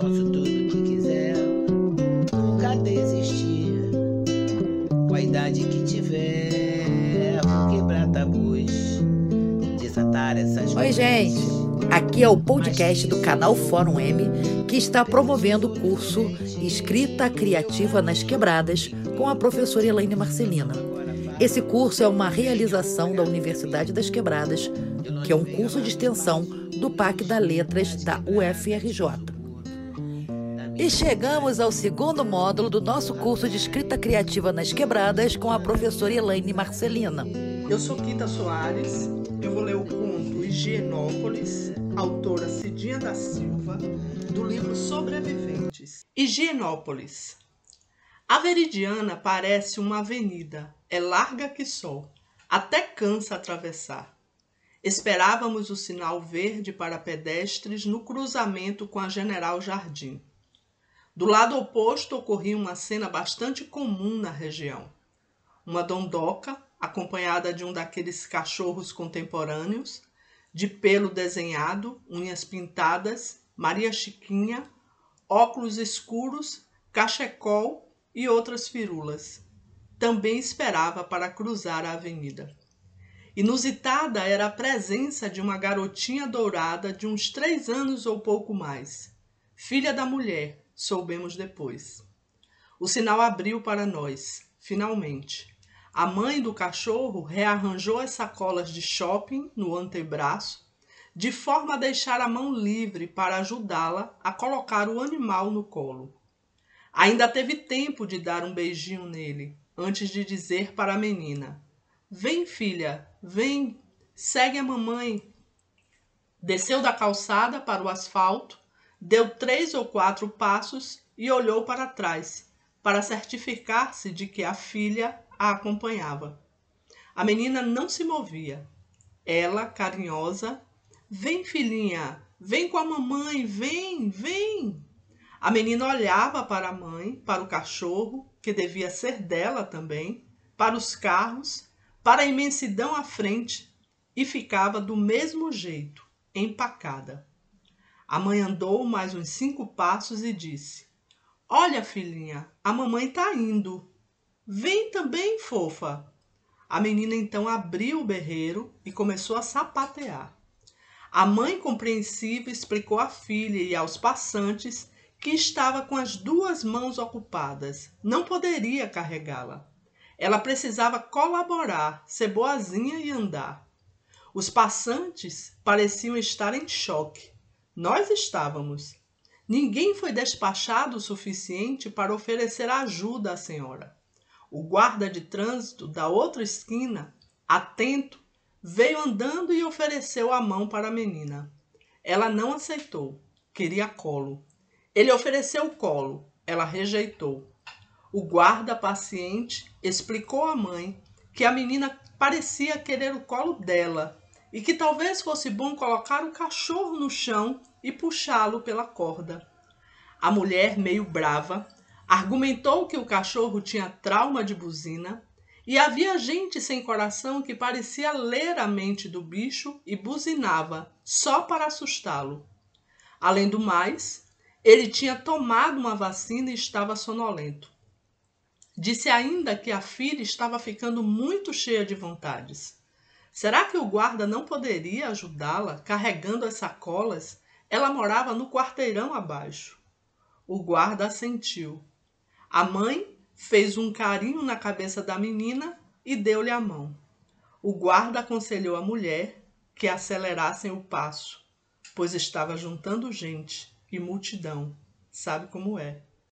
posso tudo que quiser, nunca desistir. Com a idade que tiver, vou quebrar tabus, desatar essas Oi, gente. Aqui é o podcast do canal Fórum M, que está promovendo o curso Escrita Criativa nas Quebradas com a professora Elaine Marcelina. Esse curso é uma realização da Universidade das Quebradas, que é um curso de extensão do PAC da Letras da UFRJ. E chegamos ao segundo módulo do nosso curso de escrita criativa nas quebradas com a professora Elaine Marcelina. Eu sou Quita Soares, eu vou ler o conto Higienópolis, autora Cidinha da Silva, do livro Sobreviventes. Higienópolis. A Veridiana parece uma avenida, é larga que só, até cansa atravessar. Esperávamos o sinal verde para pedestres no cruzamento com a General Jardim. Do lado oposto ocorria uma cena bastante comum na região. Uma dondoca, acompanhada de um daqueles cachorros contemporâneos, de pelo desenhado, unhas pintadas, Maria Chiquinha, óculos escuros, cachecol e outras firulas. Também esperava para cruzar a avenida. Inusitada era a presença de uma garotinha dourada de uns três anos ou pouco mais, filha da mulher, soubemos depois. O sinal abriu para nós, finalmente. A mãe do cachorro rearranjou as sacolas de shopping no antebraço, de forma a deixar a mão livre para ajudá-la a colocar o animal no colo. Ainda teve tempo de dar um beijinho nele, antes de dizer para a menina: Vem, filha, vem, segue a mamãe. Desceu da calçada para o asfalto, deu três ou quatro passos e olhou para trás, para certificar-se de que a filha a acompanhava. A menina não se movia. Ela, carinhosa, vem, filhinha, vem com a mamãe, vem, vem. A menina olhava para a mãe, para o cachorro, que devia ser dela também, para os carros, para a imensidão à frente e ficava do mesmo jeito, empacada. A mãe andou mais uns cinco passos e disse: Olha, filhinha, a mamãe tá indo. Vem também, fofa. A menina então abriu o berreiro e começou a sapatear. A mãe, compreensiva, explicou à filha e aos passantes que estava com as duas mãos ocupadas, não poderia carregá-la. Ela precisava colaborar, ser boazinha e andar. Os passantes pareciam estar em choque. Nós estávamos. Ninguém foi despachado o suficiente para oferecer ajuda à senhora. O guarda de trânsito da outra esquina, atento, veio andando e ofereceu a mão para a menina. Ela não aceitou, queria colo. Ele ofereceu o colo, ela rejeitou. O guarda paciente explicou à mãe que a menina parecia querer o colo dela e que talvez fosse bom colocar o cachorro no chão e puxá-lo pela corda. A mulher, meio brava, argumentou que o cachorro tinha trauma de buzina e havia gente sem coração que parecia ler a mente do bicho e buzinava só para assustá-lo. Além do mais, ele tinha tomado uma vacina e estava sonolento. Disse ainda que a filha estava ficando muito cheia de vontades. Será que o guarda não poderia ajudá-la carregando as sacolas? Ela morava no quarteirão abaixo. O guarda assentiu. A mãe fez um carinho na cabeça da menina e deu-lhe a mão. O guarda aconselhou a mulher que acelerassem o passo, pois estava juntando gente e multidão. Sabe como é?